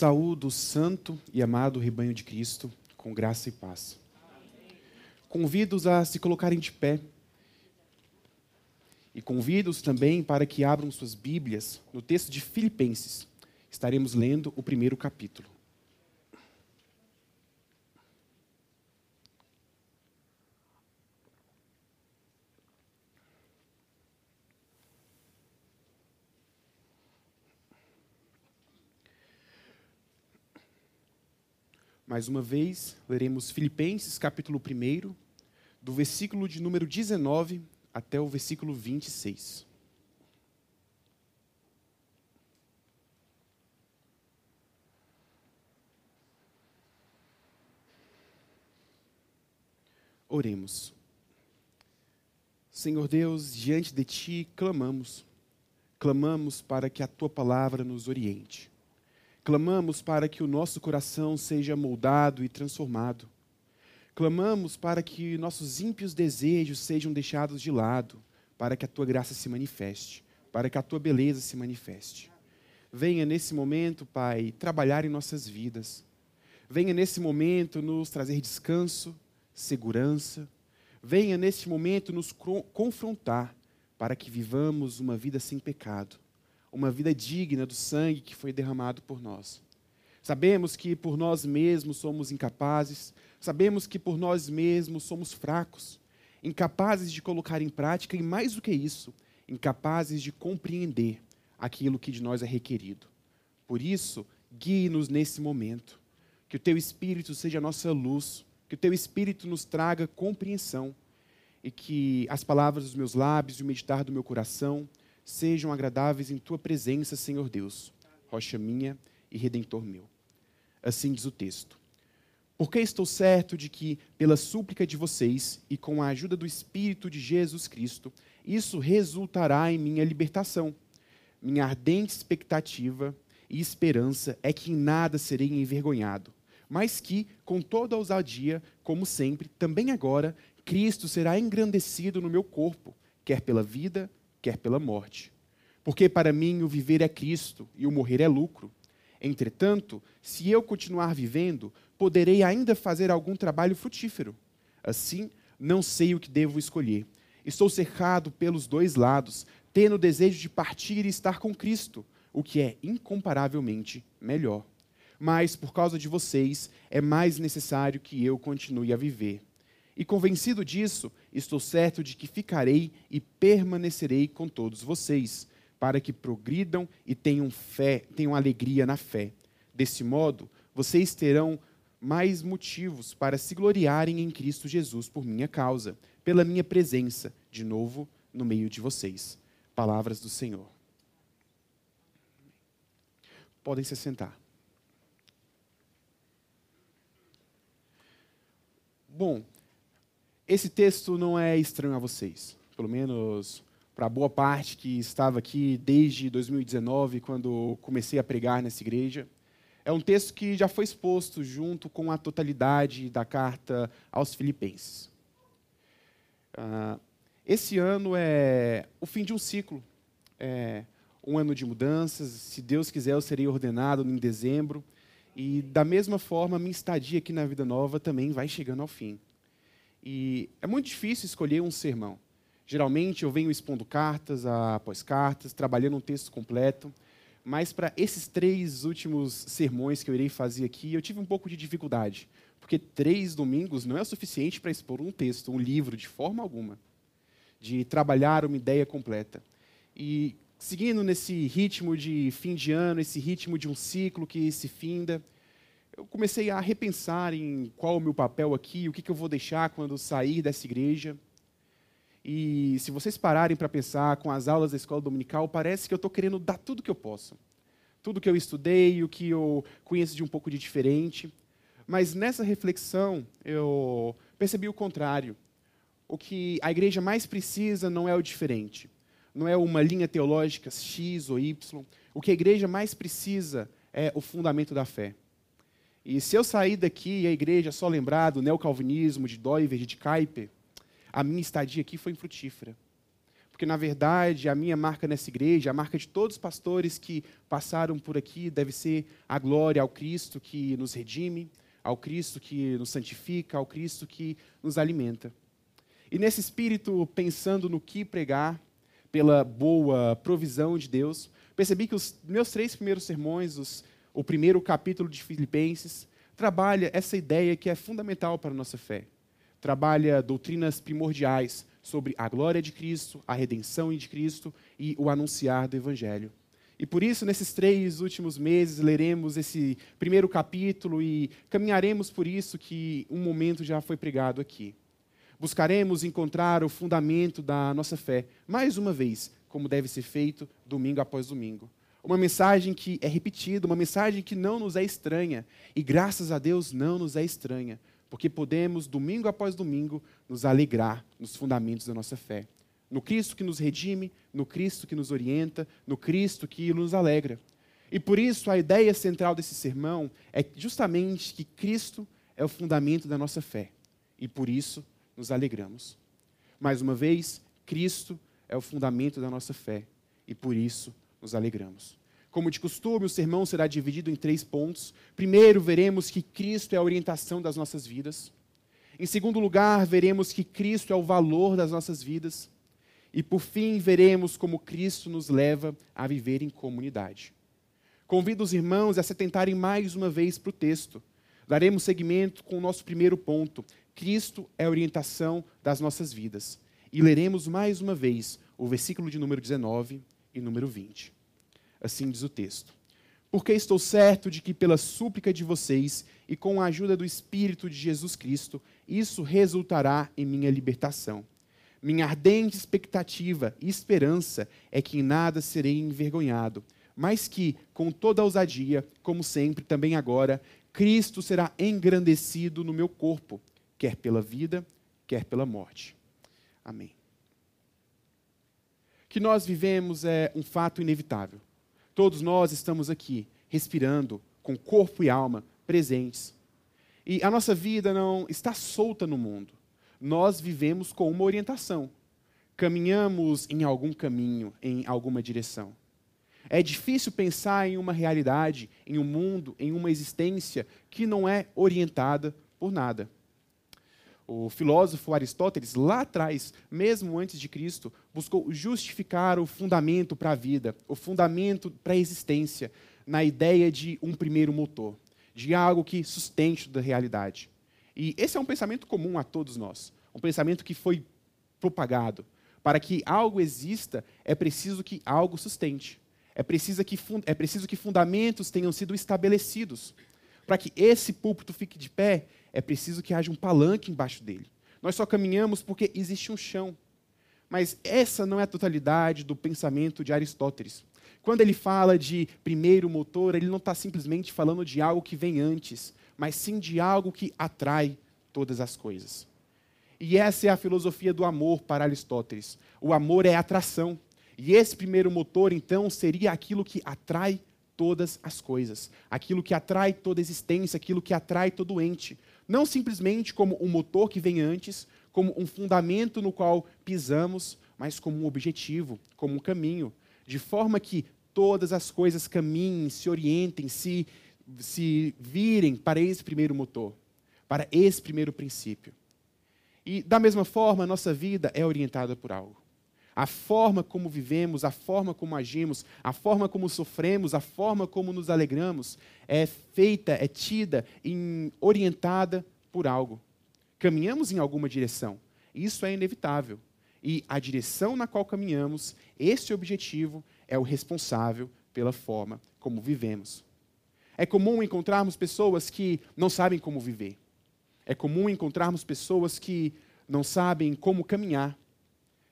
Saúdo o santo e amado rebanho de Cristo, com graça e paz. Convido-os a se colocarem de pé. E convido-os também para que abram suas Bíblias no texto de Filipenses. Estaremos lendo o primeiro capítulo. Mais uma vez, leremos Filipenses, capítulo 1, do versículo de número 19 até o versículo 26. Oremos. Senhor Deus, diante de Ti clamamos, clamamos para que a Tua palavra nos oriente. Clamamos para que o nosso coração seja moldado e transformado. Clamamos para que nossos ímpios desejos sejam deixados de lado, para que a tua graça se manifeste, para que a tua beleza se manifeste. Venha nesse momento, Pai, trabalhar em nossas vidas. Venha nesse momento nos trazer descanso, segurança. Venha nesse momento nos confrontar para que vivamos uma vida sem pecado uma vida digna do sangue que foi derramado por nós. Sabemos que por nós mesmos somos incapazes, sabemos que por nós mesmos somos fracos, incapazes de colocar em prática e, mais do que isso, incapazes de compreender aquilo que de nós é requerido. Por isso, guie-nos nesse momento. Que o Teu Espírito seja a nossa luz, que o Teu Espírito nos traga compreensão e que as palavras dos meus lábios e o meditar do meu coração sejam agradáveis em tua presença, Senhor Deus, rocha minha e redentor meu. Assim diz o texto. Porque estou certo de que, pela súplica de vocês e com a ajuda do Espírito de Jesus Cristo, isso resultará em minha libertação. Minha ardente expectativa e esperança é que em nada serei envergonhado, mas que, com toda ousadia, como sempre, também agora, Cristo será engrandecido no meu corpo, quer pela vida, quer pela morte. Porque para mim o viver é Cristo e o morrer é lucro. Entretanto, se eu continuar vivendo, poderei ainda fazer algum trabalho frutífero. Assim, não sei o que devo escolher. Estou cercado pelos dois lados, tendo o desejo de partir e estar com Cristo, o que é incomparavelmente melhor. Mas, por causa de vocês, é mais necessário que eu continue a viver. E convencido disso, estou certo de que ficarei e permanecerei com todos vocês, para que progridam e tenham fé, tenham alegria na fé. Desse modo, vocês terão mais motivos para se gloriarem em Cristo Jesus por minha causa, pela minha presença, de novo, no meio de vocês. Palavras do Senhor. Podem se sentar. Bom, esse texto não é estranho a vocês, pelo menos para boa parte que estava aqui desde 2019, quando comecei a pregar nessa igreja. É um texto que já foi exposto junto com a totalidade da carta aos Filipenses. Uh, esse ano é o fim de um ciclo, é um ano de mudanças. Se Deus quiser, eu serei ordenado em dezembro. E, da mesma forma, minha estadia aqui na Vida Nova também vai chegando ao fim. E é muito difícil escolher um sermão. Geralmente eu venho expondo cartas após cartas, trabalhando um texto completo, mas para esses três últimos sermões que eu irei fazer aqui, eu tive um pouco de dificuldade, porque três domingos não é o suficiente para expor um texto, um livro, de forma alguma, de trabalhar uma ideia completa. E seguindo nesse ritmo de fim de ano, esse ritmo de um ciclo que se finda, eu comecei a repensar em qual o meu papel aqui, o que, que eu vou deixar quando sair dessa igreja. E se vocês pararem para pensar com as aulas da escola dominical, parece que eu estou querendo dar tudo que eu posso. Tudo que eu estudei, o que eu conheço de um pouco de diferente. Mas nessa reflexão, eu percebi o contrário. O que a igreja mais precisa não é o diferente. Não é uma linha teológica X ou Y. O que a igreja mais precisa é o fundamento da fé. E se eu sair daqui e a igreja só lembrar do neocalvinismo, de Doiver, de Kuyper, a minha estadia aqui foi infrutífera. porque na verdade a minha marca nessa igreja, a marca de todos os pastores que passaram por aqui, deve ser a glória ao Cristo que nos redime, ao Cristo que nos santifica, ao Cristo que nos alimenta. E nesse espírito, pensando no que pregar, pela boa provisão de Deus, percebi que os meus três primeiros sermões, os, o primeiro capítulo de Filipenses, trabalha essa ideia que é fundamental para a nossa fé. Trabalha doutrinas primordiais sobre a glória de Cristo, a redenção de Cristo e o anunciar do Evangelho. E por isso, nesses três últimos meses, leremos esse primeiro capítulo e caminharemos por isso que um momento já foi pregado aqui. Buscaremos encontrar o fundamento da nossa fé, mais uma vez, como deve ser feito domingo após domingo. Uma mensagem que é repetida, uma mensagem que não nos é estranha, e graças a Deus não nos é estranha, porque podemos, domingo após domingo, nos alegrar nos fundamentos da nossa fé. No Cristo que nos redime, no Cristo que nos orienta, no Cristo que nos alegra. E por isso a ideia central desse sermão é justamente que Cristo é o fundamento da nossa fé. E por isso nos alegramos. Mais uma vez, Cristo é o fundamento da nossa fé. E por isso nos alegramos. Como de costume, o sermão será dividido em três pontos. Primeiro, veremos que Cristo é a orientação das nossas vidas. Em segundo lugar, veremos que Cristo é o valor das nossas vidas. E por fim, veremos como Cristo nos leva a viver em comunidade. Convido os irmãos a se atentarem mais uma vez para o texto. Daremos seguimento com o nosso primeiro ponto. Cristo é a orientação das nossas vidas. E leremos mais uma vez o versículo de número 19 e número 20. Assim diz o texto. Porque estou certo de que, pela súplica de vocês e com a ajuda do Espírito de Jesus Cristo, isso resultará em minha libertação. Minha ardente expectativa e esperança é que em nada serei envergonhado, mas que, com toda ousadia, como sempre, também agora, Cristo será engrandecido no meu corpo, quer pela vida, quer pela morte. Amém. Que nós vivemos é um fato inevitável. Todos nós estamos aqui, respirando, com corpo e alma presentes. E a nossa vida não está solta no mundo. Nós vivemos com uma orientação. Caminhamos em algum caminho, em alguma direção. É difícil pensar em uma realidade, em um mundo, em uma existência que não é orientada por nada o filósofo Aristóteles, lá atrás, mesmo antes de Cristo, buscou justificar o fundamento para a vida, o fundamento para a existência, na ideia de um primeiro motor, de algo que sustente da realidade. E esse é um pensamento comum a todos nós, um pensamento que foi propagado. Para que algo exista, é preciso que algo sustente. É preciso que, é preciso que fundamentos tenham sido estabelecidos. Para que esse púlpito fique de pé, é preciso que haja um palanque embaixo dele. Nós só caminhamos porque existe um chão. Mas essa não é a totalidade do pensamento de Aristóteles. Quando ele fala de primeiro motor, ele não está simplesmente falando de algo que vem antes, mas sim de algo que atrai todas as coisas. E essa é a filosofia do amor para Aristóteles. O amor é atração. E esse primeiro motor, então, seria aquilo que atrai todas as coisas, aquilo que atrai toda existência, aquilo que atrai todo ente, não simplesmente como um motor que vem antes, como um fundamento no qual pisamos, mas como um objetivo, como um caminho, de forma que todas as coisas caminhem, se orientem, se, se virem para esse primeiro motor, para esse primeiro princípio. E, da mesma forma, a nossa vida é orientada por algo. A forma como vivemos, a forma como agimos, a forma como sofremos, a forma como nos alegramos é feita, é tida, em, orientada por algo. Caminhamos em alguma direção. Isso é inevitável. E a direção na qual caminhamos, esse objetivo, é o responsável pela forma como vivemos. É comum encontrarmos pessoas que não sabem como viver. É comum encontrarmos pessoas que não sabem como caminhar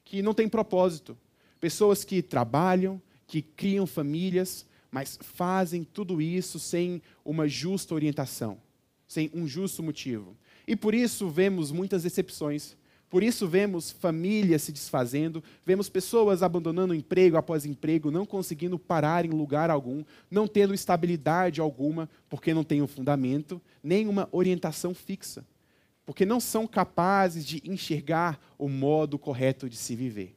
que não têm propósito. Pessoas que trabalham, que criam famílias, mas fazem tudo isso sem uma justa orientação, sem um justo motivo. E por isso vemos muitas decepções. Por isso vemos famílias se desfazendo, vemos pessoas abandonando emprego após emprego, não conseguindo parar em lugar algum, não tendo estabilidade alguma, porque não têm um fundamento, nem uma orientação fixa porque não são capazes de enxergar o modo correto de se viver.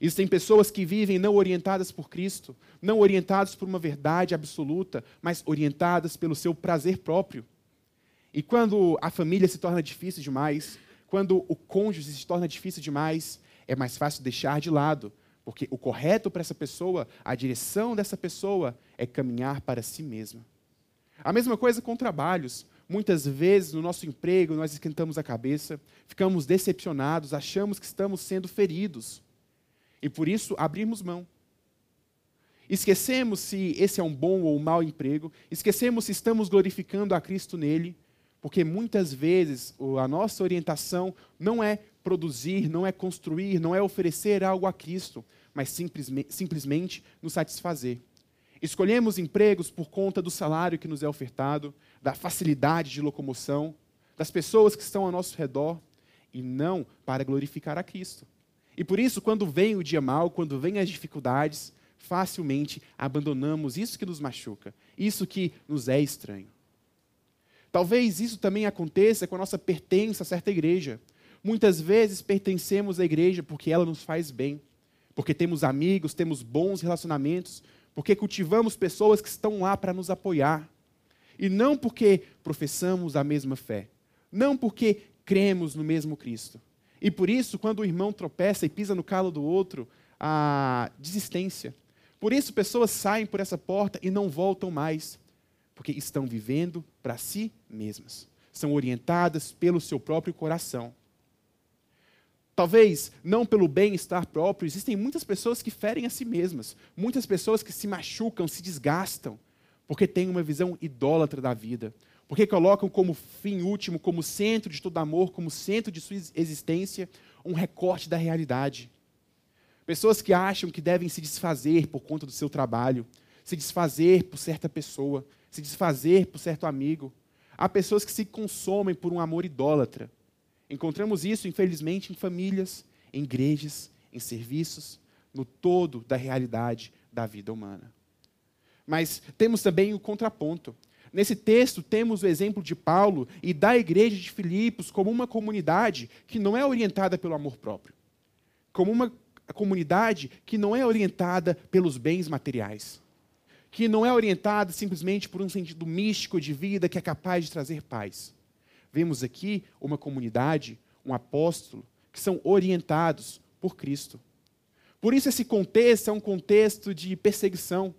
Existem pessoas que vivem não orientadas por Cristo, não orientadas por uma verdade absoluta, mas orientadas pelo seu prazer próprio. E quando a família se torna difícil demais, quando o cônjuge se torna difícil demais, é mais fácil deixar de lado, porque o correto para essa pessoa, a direção dessa pessoa é caminhar para si mesma. A mesma coisa com trabalhos. Muitas vezes no nosso emprego nós esquentamos a cabeça, ficamos decepcionados, achamos que estamos sendo feridos. E por isso abrimos mão. Esquecemos se esse é um bom ou um mau emprego, esquecemos se estamos glorificando a Cristo nele, porque muitas vezes a nossa orientação não é produzir, não é construir, não é oferecer algo a Cristo, mas simplesmente, simplesmente nos satisfazer. Escolhemos empregos por conta do salário que nos é ofertado, da facilidade de locomoção, das pessoas que estão ao nosso redor, e não para glorificar a Cristo. E por isso, quando vem o dia mal, quando vem as dificuldades, facilmente abandonamos isso que nos machuca, isso que nos é estranho. Talvez isso também aconteça com a nossa pertença a certa igreja. Muitas vezes pertencemos à igreja porque ela nos faz bem, porque temos amigos, temos bons relacionamentos, porque cultivamos pessoas que estão lá para nos apoiar. E não porque professamos a mesma fé, não porque cremos no mesmo Cristo. E por isso, quando o irmão tropeça e pisa no calo do outro, a desistência. Por isso, pessoas saem por essa porta e não voltam mais, porque estão vivendo para si mesmas. São orientadas pelo seu próprio coração. Talvez não pelo bem-estar próprio, existem muitas pessoas que ferem a si mesmas, muitas pessoas que se machucam, se desgastam, porque têm uma visão idólatra da vida, porque colocam como fim último, como centro de todo amor, como centro de sua existência, um recorte da realidade. Pessoas que acham que devem se desfazer por conta do seu trabalho, se desfazer por certa pessoa, se desfazer por certo amigo. Há pessoas que se consomem por um amor idólatra. Encontramos isso, infelizmente, em famílias, em igrejas, em serviços, no todo da realidade da vida humana. Mas temos também o contraponto. Nesse texto, temos o exemplo de Paulo e da igreja de Filipos como uma comunidade que não é orientada pelo amor próprio, como uma comunidade que não é orientada pelos bens materiais, que não é orientada simplesmente por um sentido místico de vida que é capaz de trazer paz. Vemos aqui uma comunidade, um apóstolo, que são orientados por Cristo. Por isso, esse contexto é um contexto de perseguição.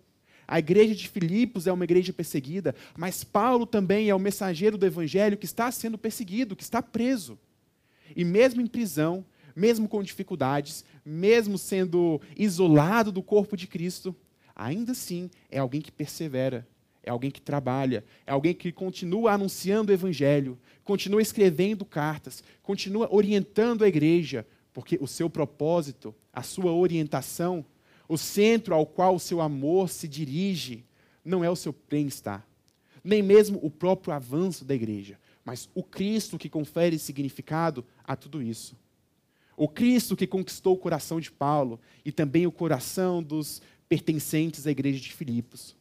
A igreja de Filipos é uma igreja perseguida, mas Paulo também é o mensageiro do evangelho que está sendo perseguido, que está preso. E mesmo em prisão, mesmo com dificuldades, mesmo sendo isolado do corpo de Cristo, ainda assim é alguém que persevera, é alguém que trabalha, é alguém que continua anunciando o evangelho, continua escrevendo cartas, continua orientando a igreja, porque o seu propósito, a sua orientação, o centro ao qual o seu amor se dirige, não é o seu bem-estar, nem mesmo o próprio avanço da igreja, mas o Cristo que confere significado a tudo isso. O Cristo que conquistou o coração de Paulo e também o coração dos pertencentes à igreja de Filipos.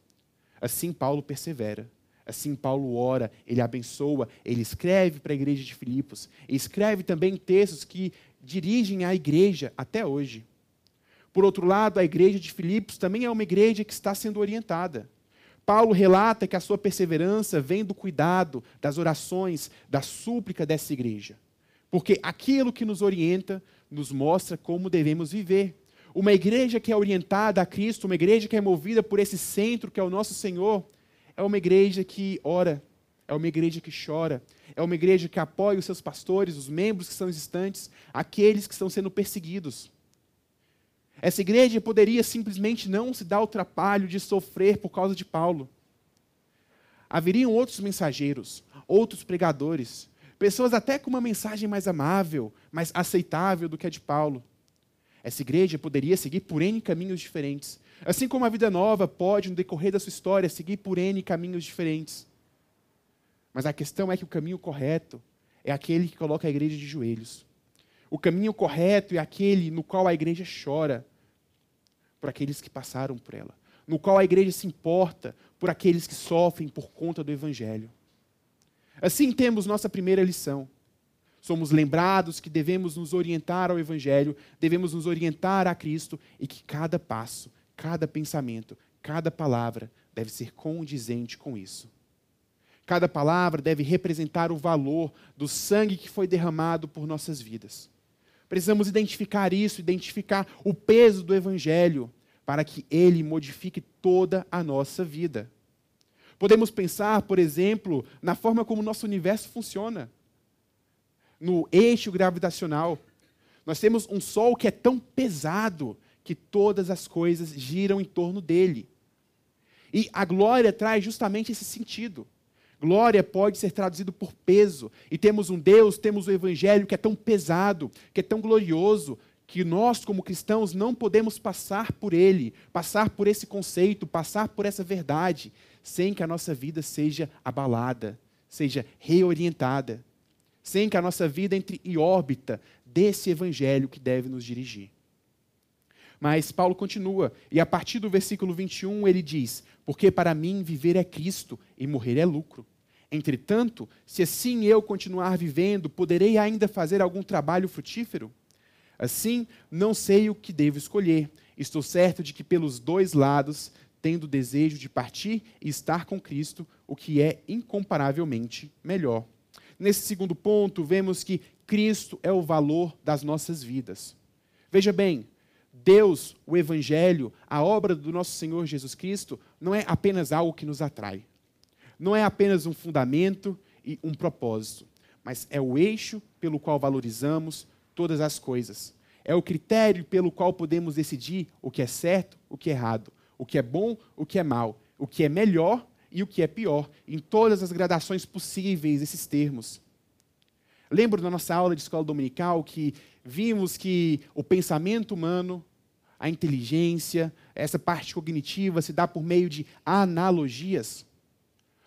Assim Paulo persevera. Assim Paulo ora, ele abençoa, ele escreve para a igreja de Filipos, escreve também textos que dirigem à igreja até hoje. Por outro lado, a igreja de Filipos também é uma igreja que está sendo orientada. Paulo relata que a sua perseverança vem do cuidado, das orações, da súplica dessa igreja. Porque aquilo que nos orienta nos mostra como devemos viver. Uma igreja que é orientada a Cristo, uma igreja que é movida por esse centro que é o nosso Senhor, é uma igreja que ora, é uma igreja que chora, é uma igreja que apoia os seus pastores, os membros que são distantes, aqueles que estão sendo perseguidos. Essa igreja poderia simplesmente não se dar o trabalho de sofrer por causa de Paulo. Haveriam outros mensageiros, outros pregadores, pessoas até com uma mensagem mais amável, mais aceitável do que a de Paulo. Essa igreja poderia seguir por N caminhos diferentes. Assim como a vida nova pode, no decorrer da sua história, seguir por N caminhos diferentes. Mas a questão é que o caminho correto é aquele que coloca a igreja de joelhos. O caminho correto é aquele no qual a igreja chora por aqueles que passaram por ela. No qual a igreja se importa por aqueles que sofrem por conta do evangelho. Assim temos nossa primeira lição. Somos lembrados que devemos nos orientar ao Evangelho, devemos nos orientar a Cristo e que cada passo, cada pensamento, cada palavra deve ser condizente com isso. Cada palavra deve representar o valor do sangue que foi derramado por nossas vidas. Precisamos identificar isso, identificar o peso do Evangelho, para que ele modifique toda a nossa vida. Podemos pensar, por exemplo, na forma como o nosso universo funciona. No eixo gravitacional. Nós temos um Sol que é tão pesado que todas as coisas giram em torno dele. E a glória traz justamente esse sentido. Glória pode ser traduzido por peso. E temos um Deus, temos o um Evangelho que é tão pesado, que é tão glorioso, que nós, como cristãos, não podemos passar por ele, passar por esse conceito, passar por essa verdade, sem que a nossa vida seja abalada, seja reorientada, sem que a nossa vida entre em órbita desse Evangelho que deve nos dirigir. Mas Paulo continua, e a partir do versículo 21 ele diz: Porque para mim viver é Cristo e morrer é lucro. Entretanto, se assim eu continuar vivendo, poderei ainda fazer algum trabalho frutífero? Assim, não sei o que devo escolher. Estou certo de que pelos dois lados, tendo desejo de partir e estar com Cristo, o que é incomparavelmente melhor. Nesse segundo ponto, vemos que Cristo é o valor das nossas vidas. Veja bem, Deus, o Evangelho, a obra do nosso Senhor Jesus Cristo, não é apenas algo que nos atrai. Não é apenas um fundamento e um propósito, mas é o eixo pelo qual valorizamos todas as coisas. É o critério pelo qual podemos decidir o que é certo, o que é errado, o que é bom, o que é mal, o que é melhor e o que é pior, em todas as gradações possíveis, esses termos. Lembro da nossa aula de escola dominical que vimos que o pensamento humano, a inteligência, essa parte cognitiva se dá por meio de analogias.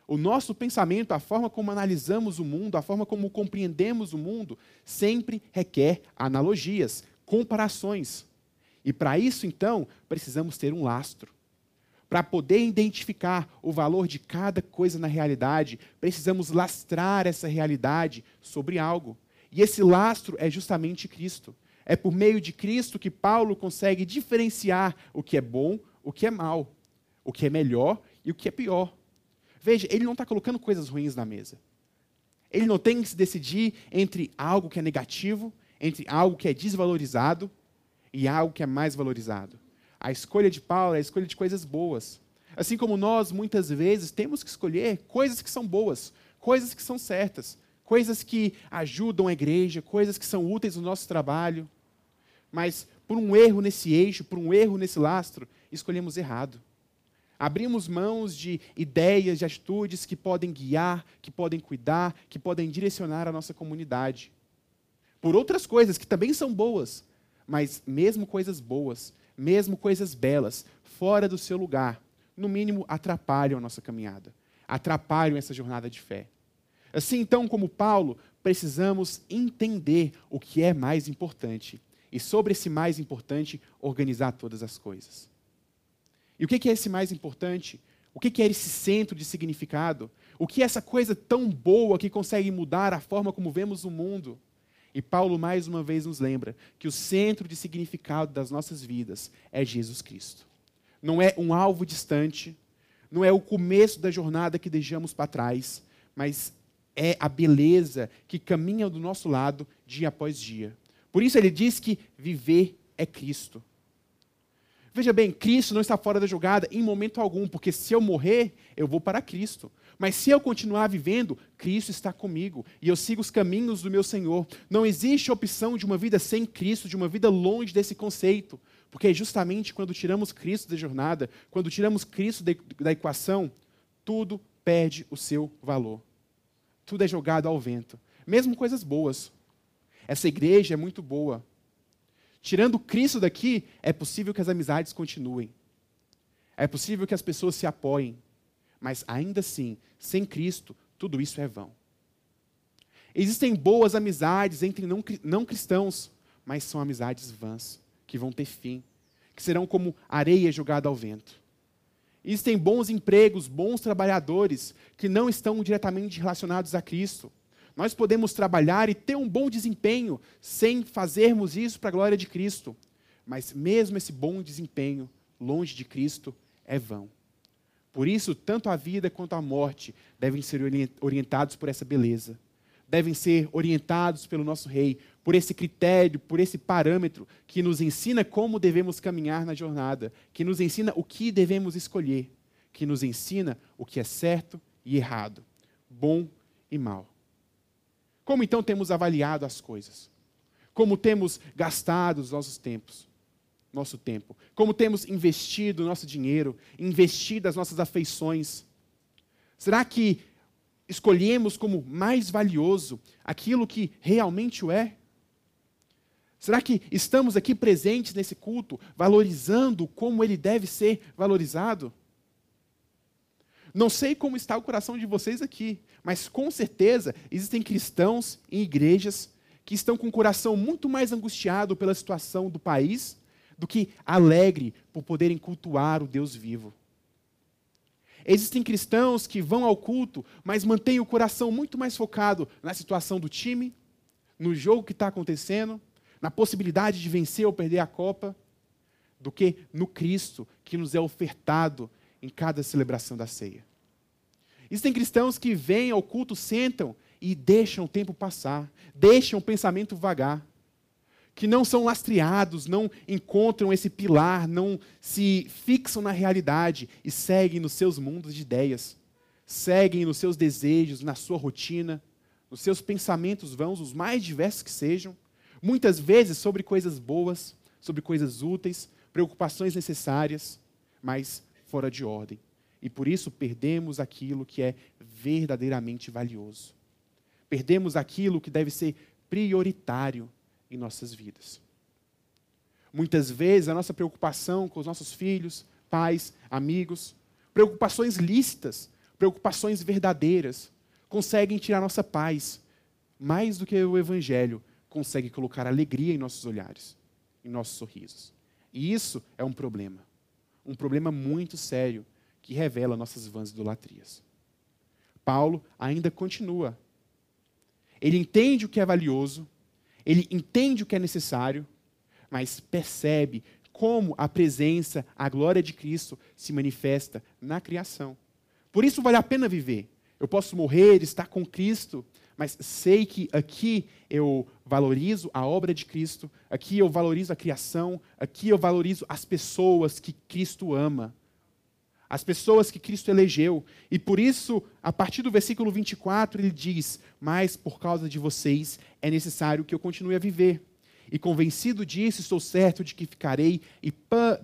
O nosso pensamento, a forma como analisamos o mundo, a forma como compreendemos o mundo, sempre requer analogias, comparações. E para isso, então, precisamos ter um lastro. Para poder identificar o valor de cada coisa na realidade, precisamos lastrar essa realidade sobre algo. E esse lastro é justamente Cristo. É por meio de Cristo que Paulo consegue diferenciar o que é bom, o que é mal, o que é melhor e o que é pior. Veja, ele não está colocando coisas ruins na mesa. Ele não tem que se decidir entre algo que é negativo, entre algo que é desvalorizado e algo que é mais valorizado. A escolha de Paulo é a escolha de coisas boas. Assim como nós, muitas vezes, temos que escolher coisas que são boas, coisas que são certas, coisas que ajudam a igreja, coisas que são úteis no nosso trabalho. Mas, por um erro nesse eixo, por um erro nesse lastro, escolhemos errado. Abrimos mãos de ideias, de atitudes que podem guiar, que podem cuidar, que podem direcionar a nossa comunidade. Por outras coisas que também são boas, mas mesmo coisas boas, mesmo coisas belas, fora do seu lugar, no mínimo atrapalham a nossa caminhada, atrapalham essa jornada de fé. Assim, então, como Paulo, precisamos entender o que é mais importante e, sobre esse mais importante, organizar todas as coisas. E o que é esse mais importante? O que é esse centro de significado? O que é essa coisa tão boa que consegue mudar a forma como vemos o mundo? E Paulo mais uma vez nos lembra que o centro de significado das nossas vidas é Jesus Cristo. Não é um alvo distante, não é o começo da jornada que deixamos para trás, mas é a beleza que caminha do nosso lado dia após dia. Por isso ele diz que viver é Cristo. Veja bem, Cristo não está fora da jogada em momento algum, porque se eu morrer, eu vou para Cristo. Mas se eu continuar vivendo, Cristo está comigo e eu sigo os caminhos do meu Senhor. Não existe opção de uma vida sem Cristo, de uma vida longe desse conceito, porque é justamente quando tiramos Cristo da jornada, quando tiramos Cristo da equação, tudo perde o seu valor. Tudo é jogado ao vento, mesmo coisas boas. Essa igreja é muito boa, Tirando Cristo daqui, é possível que as amizades continuem. É possível que as pessoas se apoiem. Mas ainda assim, sem Cristo, tudo isso é vão. Existem boas amizades entre não, não cristãos, mas são amizades vãs, que vão ter fim, que serão como areia jogada ao vento. Existem bons empregos, bons trabalhadores, que não estão diretamente relacionados a Cristo. Nós podemos trabalhar e ter um bom desempenho sem fazermos isso para a glória de Cristo. Mas mesmo esse bom desempenho, longe de Cristo, é vão. Por isso, tanto a vida quanto a morte devem ser orientados por essa beleza. Devem ser orientados pelo nosso Rei, por esse critério, por esse parâmetro que nos ensina como devemos caminhar na jornada, que nos ensina o que devemos escolher, que nos ensina o que é certo e errado, bom e mal. Como então temos avaliado as coisas? Como temos gastado os nossos tempos? Nosso tempo, como temos investido nosso dinheiro, investido as nossas afeições. Será que escolhemos como mais valioso aquilo que realmente o é? Será que estamos aqui presentes nesse culto, valorizando como ele deve ser valorizado? Não sei como está o coração de vocês aqui, mas com certeza existem cristãos em igrejas que estão com o coração muito mais angustiado pela situação do país do que alegre por poderem cultuar o Deus vivo. Existem cristãos que vão ao culto, mas mantêm o coração muito mais focado na situação do time, no jogo que está acontecendo, na possibilidade de vencer ou perder a Copa, do que no Cristo que nos é ofertado em cada celebração da ceia. Existem cristãos que vêm ao culto, sentam e deixam o tempo passar, deixam o pensamento vagar que não são lastreados, não encontram esse pilar, não se fixam na realidade e seguem nos seus mundos de ideias, seguem nos seus desejos, na sua rotina, nos seus pensamentos vãos, os mais diversos que sejam, muitas vezes sobre coisas boas, sobre coisas úteis, preocupações necessárias, mas fora de ordem. E por isso perdemos aquilo que é verdadeiramente valioso. Perdemos aquilo que deve ser prioritário em nossas vidas. Muitas vezes a nossa preocupação com os nossos filhos, pais, amigos, preocupações lícitas, preocupações verdadeiras, conseguem tirar nossa paz, mais do que o Evangelho consegue colocar alegria em nossos olhares, em nossos sorrisos. E isso é um problema. Um problema muito sério que revela nossas vãs idolatrias. Paulo ainda continua. Ele entende o que é valioso, ele entende o que é necessário, mas percebe como a presença, a glória de Cristo se manifesta na criação. Por isso vale a pena viver. Eu posso morrer, estar com Cristo, mas sei que aqui eu valorizo a obra de Cristo, aqui eu valorizo a criação, aqui eu valorizo as pessoas que Cristo ama as pessoas que Cristo elegeu. E por isso, a partir do versículo 24, ele diz: Mas por causa de vocês é necessário que eu continue a viver. E convencido disso, estou certo de que ficarei e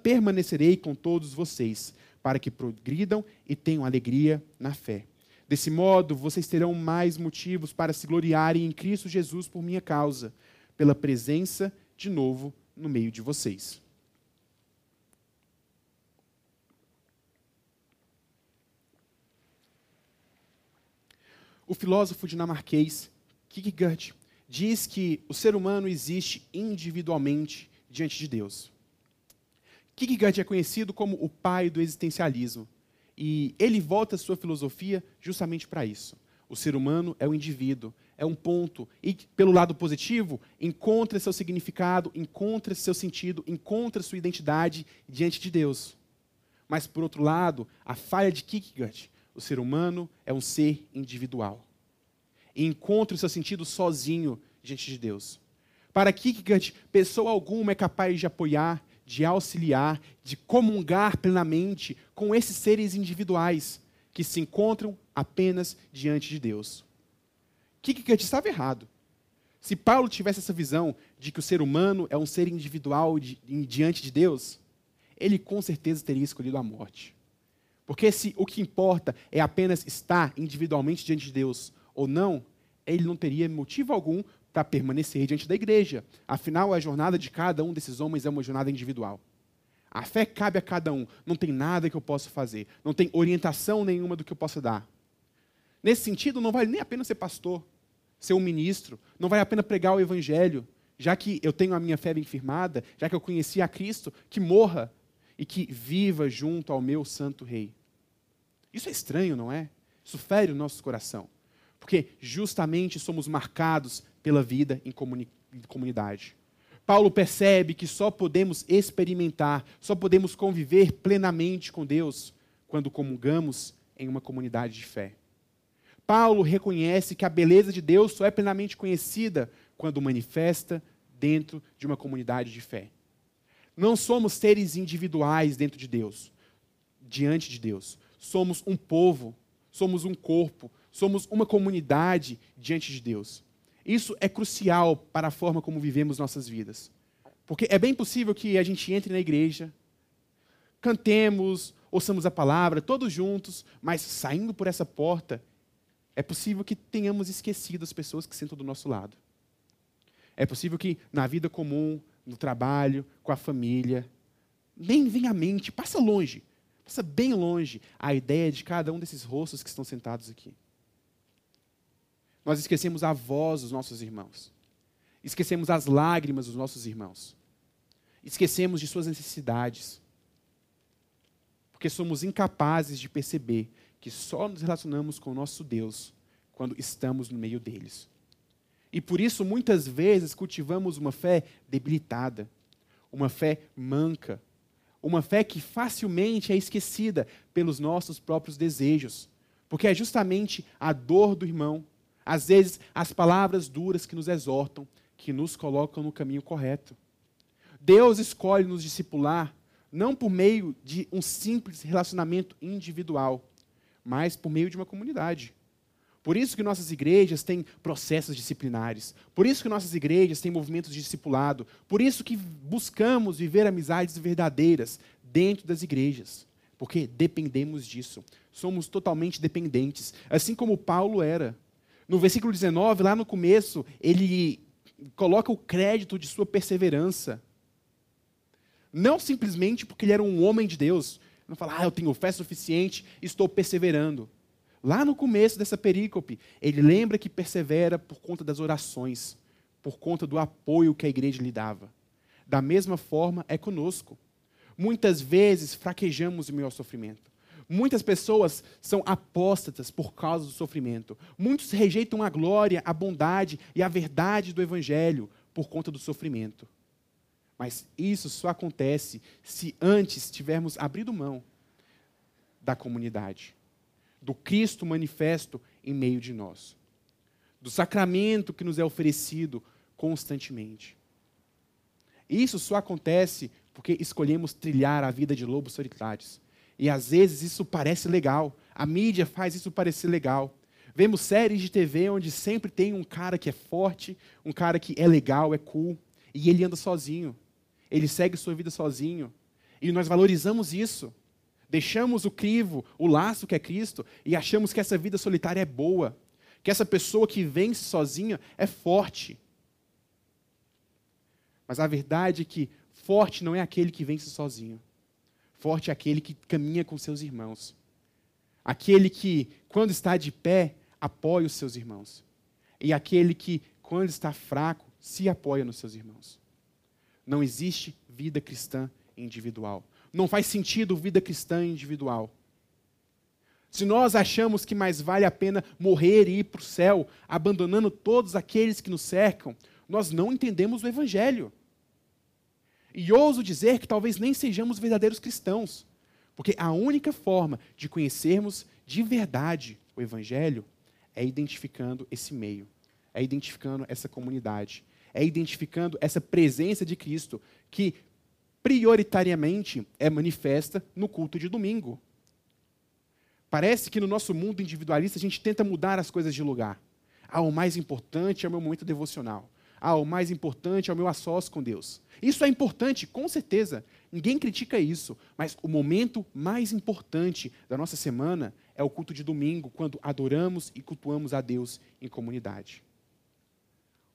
permanecerei com todos vocês, para que progridam e tenham alegria na fé. Desse modo, vocês terão mais motivos para se gloriarem em Cristo Jesus por minha causa, pela presença de novo no meio de vocês. O filósofo dinamarquês Kierkegaard diz que o ser humano existe individualmente diante de Deus. Kierkegaard é conhecido como o pai do existencialismo. E ele volta sua filosofia justamente para isso. O ser humano é o indivíduo, é um ponto. E, pelo lado positivo, encontra seu significado, encontra seu sentido, encontra sua identidade diante de Deus. Mas, por outro lado, a falha de Kierkegaard o ser humano é um ser individual. E encontra o seu sentido sozinho diante de Deus. Para Kierkegaard, pessoa alguma é capaz de apoiar, de auxiliar, de comungar plenamente com esses seres individuais que se encontram apenas diante de Deus. Kierkegaard estava errado. Se Paulo tivesse essa visão de que o ser humano é um ser individual diante de Deus, ele com certeza teria escolhido a morte. Porque se o que importa é apenas estar individualmente diante de Deus ou não, ele não teria motivo algum para permanecer diante da igreja. Afinal, a jornada de cada um desses homens é uma jornada individual. A fé cabe a cada um. Não tem nada que eu possa fazer. Não tem orientação nenhuma do que eu possa dar. Nesse sentido, não vale nem a pena ser pastor, ser um ministro. Não vale a pena pregar o evangelho. Já que eu tenho a minha fé bem firmada, já que eu conheci a Cristo, que morra e que viva junto ao meu santo rei. Isso é estranho, não é? Isso fere o nosso coração. Porque justamente somos marcados pela vida em comuni comunidade. Paulo percebe que só podemos experimentar, só podemos conviver plenamente com Deus quando comungamos em uma comunidade de fé. Paulo reconhece que a beleza de Deus só é plenamente conhecida quando manifesta dentro de uma comunidade de fé. Não somos seres individuais dentro de Deus, diante de Deus. Somos um povo, somos um corpo, somos uma comunidade diante de Deus. Isso é crucial para a forma como vivemos nossas vidas. Porque é bem possível que a gente entre na igreja, cantemos, ouçamos a palavra, todos juntos, mas saindo por essa porta, é possível que tenhamos esquecido as pessoas que sentam do nosso lado. É possível que na vida comum, no trabalho, com a família, nem vem à mente, passa longe, passa bem longe a ideia de cada um desses rostos que estão sentados aqui. Nós esquecemos a voz dos nossos irmãos. Esquecemos as lágrimas dos nossos irmãos. Esquecemos de suas necessidades. Porque somos incapazes de perceber que só nos relacionamos com o nosso Deus quando estamos no meio deles. E por isso, muitas vezes, cultivamos uma fé debilitada, uma fé manca, uma fé que facilmente é esquecida pelos nossos próprios desejos, porque é justamente a dor do irmão, às vezes as palavras duras que nos exortam, que nos colocam no caminho correto. Deus escolhe nos discipular não por meio de um simples relacionamento individual, mas por meio de uma comunidade. Por isso que nossas igrejas têm processos disciplinares. Por isso que nossas igrejas têm movimentos de discipulado. Por isso que buscamos viver amizades verdadeiras dentro das igrejas. Porque dependemos disso. Somos totalmente dependentes. Assim como Paulo era. No versículo 19, lá no começo, ele coloca o crédito de sua perseverança. Não simplesmente porque ele era um homem de Deus, não fala, ah, eu tenho fé suficiente, estou perseverando. Lá no começo dessa perícope, ele lembra que persevera por conta das orações, por conta do apoio que a igreja lhe dava. Da mesma forma é conosco. Muitas vezes fraquejamos em meio ao sofrimento. Muitas pessoas são apóstatas por causa do sofrimento. Muitos rejeitam a glória, a bondade e a verdade do Evangelho por conta do sofrimento. Mas isso só acontece se antes tivermos abrido mão da comunidade, do Cristo manifesto em meio de nós, do sacramento que nos é oferecido constantemente. Isso só acontece porque escolhemos trilhar a vida de lobos solitários. E às vezes isso parece legal. A mídia faz isso parecer legal. Vemos séries de TV onde sempre tem um cara que é forte, um cara que é legal, é cool, e ele anda sozinho ele segue sua vida sozinho. E nós valorizamos isso. Deixamos o crivo, o laço que é Cristo, e achamos que essa vida solitária é boa. Que essa pessoa que vence sozinha é forte. Mas a verdade é que forte não é aquele que vence sozinho. Forte é aquele que caminha com seus irmãos. Aquele que, quando está de pé, apoia os seus irmãos. E aquele que, quando está fraco, se apoia nos seus irmãos. Não existe vida cristã individual. Não faz sentido vida cristã individual. Se nós achamos que mais vale a pena morrer e ir para o céu, abandonando todos aqueles que nos cercam, nós não entendemos o Evangelho. E ouso dizer que talvez nem sejamos verdadeiros cristãos, porque a única forma de conhecermos de verdade o Evangelho é identificando esse meio, é identificando essa comunidade, é identificando essa presença de Cristo que prioritariamente é manifesta no culto de domingo. Parece que no nosso mundo individualista a gente tenta mudar as coisas de lugar. Ah, o mais importante é o meu momento devocional. Ah, o mais importante é o meu assós com Deus. Isso é importante, com certeza. Ninguém critica isso. Mas o momento mais importante da nossa semana é o culto de domingo, quando adoramos e cultuamos a Deus em comunidade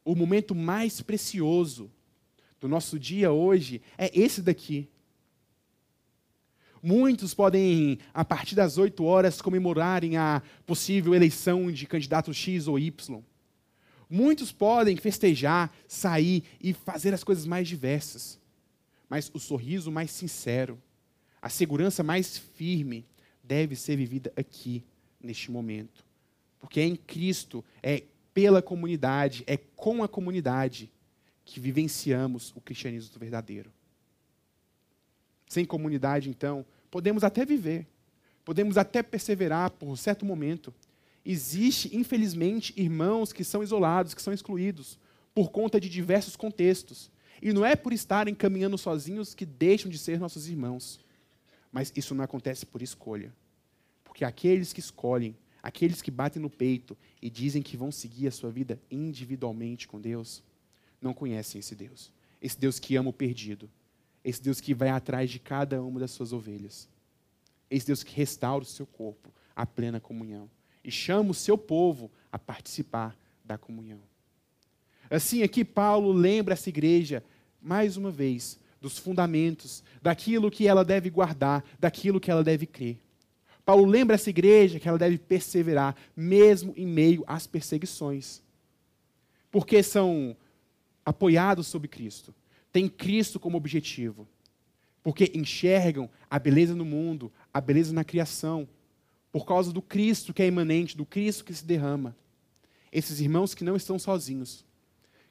o momento mais precioso do nosso dia hoje é esse daqui. Muitos podem, a partir das 8 horas, comemorarem a possível eleição de candidato X ou Y. Muitos podem festejar, sair e fazer as coisas mais diversas. Mas o sorriso mais sincero, a segurança mais firme, deve ser vivida aqui, neste momento, Porque é em Cristo, é pela comunidade, é com a comunidade que vivenciamos o cristianismo verdadeiro. Sem comunidade, então, podemos até viver, podemos até perseverar por um certo momento. Existe, infelizmente, irmãos que são isolados, que são excluídos, por conta de diversos contextos. E não é por estarem caminhando sozinhos que deixam de ser nossos irmãos. Mas isso não acontece por escolha. Porque aqueles que escolhem, aqueles que batem no peito e dizem que vão seguir a sua vida individualmente com Deus, não conhecem esse Deus. Esse Deus que ama o perdido. Esse Deus que vai atrás de cada uma das suas ovelhas. Esse Deus que restaura o seu corpo à plena comunhão. E chama o seu povo a participar da comunhão. Assim, aqui Paulo lembra essa igreja, mais uma vez, dos fundamentos, daquilo que ela deve guardar, daquilo que ela deve crer. Paulo lembra essa igreja que ela deve perseverar, mesmo em meio às perseguições. Porque são apoiados sobre Cristo, têm Cristo como objetivo. Porque enxergam a beleza no mundo, a beleza na criação, por causa do Cristo que é imanente, do Cristo que se derrama. Esses irmãos que não estão sozinhos,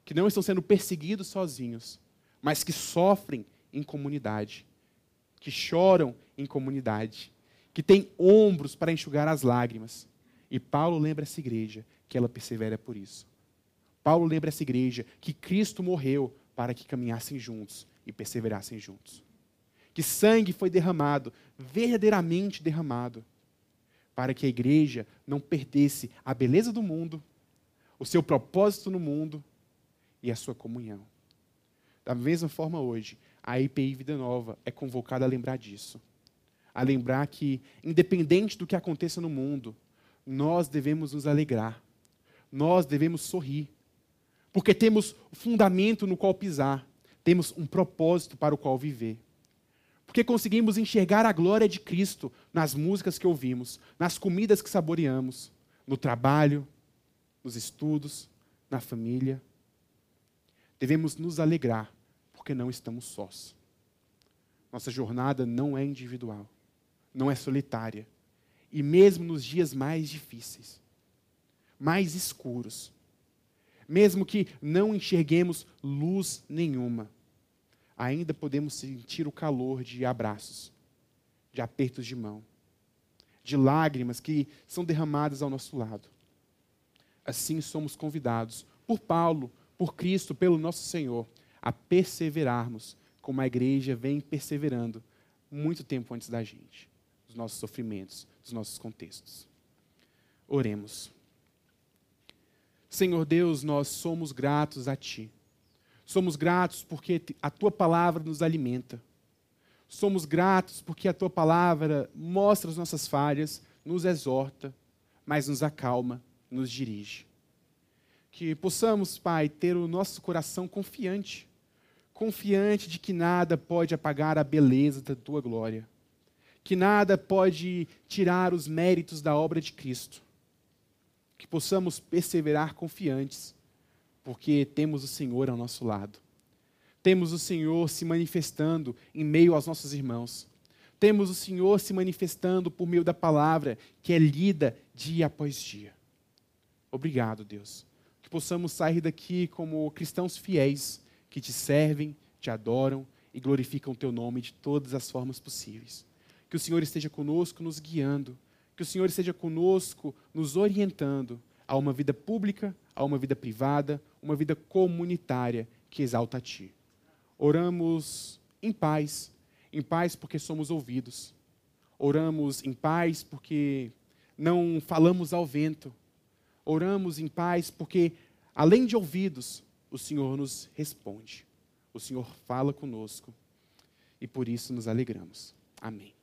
que não estão sendo perseguidos sozinhos, mas que sofrem em comunidade, que choram em comunidade, que têm ombros para enxugar as lágrimas. E Paulo lembra essa igreja que ela persevera por isso. Paulo lembra essa igreja que Cristo morreu para que caminhassem juntos e perseverassem juntos. Que sangue foi derramado, verdadeiramente derramado, para que a igreja não perdesse a beleza do mundo, o seu propósito no mundo e a sua comunhão. Da mesma forma, hoje, a IPI Vida Nova é convocada a lembrar disso. A lembrar que, independente do que aconteça no mundo, nós devemos nos alegrar, nós devemos sorrir, porque temos fundamento no qual pisar, temos um propósito para o qual viver. Porque conseguimos enxergar a glória de Cristo nas músicas que ouvimos, nas comidas que saboreamos, no trabalho, nos estudos, na família. Devemos nos alegrar, porque não estamos sós. Nossa jornada não é individual, não é solitária. E mesmo nos dias mais difíceis, mais escuros, mesmo que não enxerguemos luz nenhuma, ainda podemos sentir o calor de abraços, de apertos de mão, de lágrimas que são derramadas ao nosso lado. Assim somos convidados por Paulo, por Cristo, pelo nosso Senhor, a perseverarmos, como a igreja vem perseverando muito tempo antes da gente, dos nossos sofrimentos, dos nossos contextos. Oremos. Senhor Deus, nós somos gratos a Ti. Somos gratos porque a Tua palavra nos alimenta. Somos gratos porque a Tua palavra mostra as nossas falhas, nos exorta, mas nos acalma, nos dirige. Que possamos, Pai, ter o nosso coração confiante, confiante de que nada pode apagar a beleza da tua glória, que nada pode tirar os méritos da obra de Cristo. Que possamos perseverar confiantes, porque temos o Senhor ao nosso lado. Temos o Senhor se manifestando em meio aos nossos irmãos. Temos o Senhor se manifestando por meio da palavra que é lida dia após dia. Obrigado, Deus que possamos sair daqui como cristãos fiéis que te servem, te adoram e glorificam o teu nome de todas as formas possíveis. Que o Senhor esteja conosco, nos guiando, que o Senhor esteja conosco, nos orientando a uma vida pública, a uma vida privada, uma vida comunitária que exalta a Ti. Oramos em paz, em paz porque somos ouvidos. Oramos em paz porque não falamos ao vento, oramos em paz, porque, além de ouvidos, o Senhor nos responde. O Senhor fala conosco e por isso nos alegramos. Amém.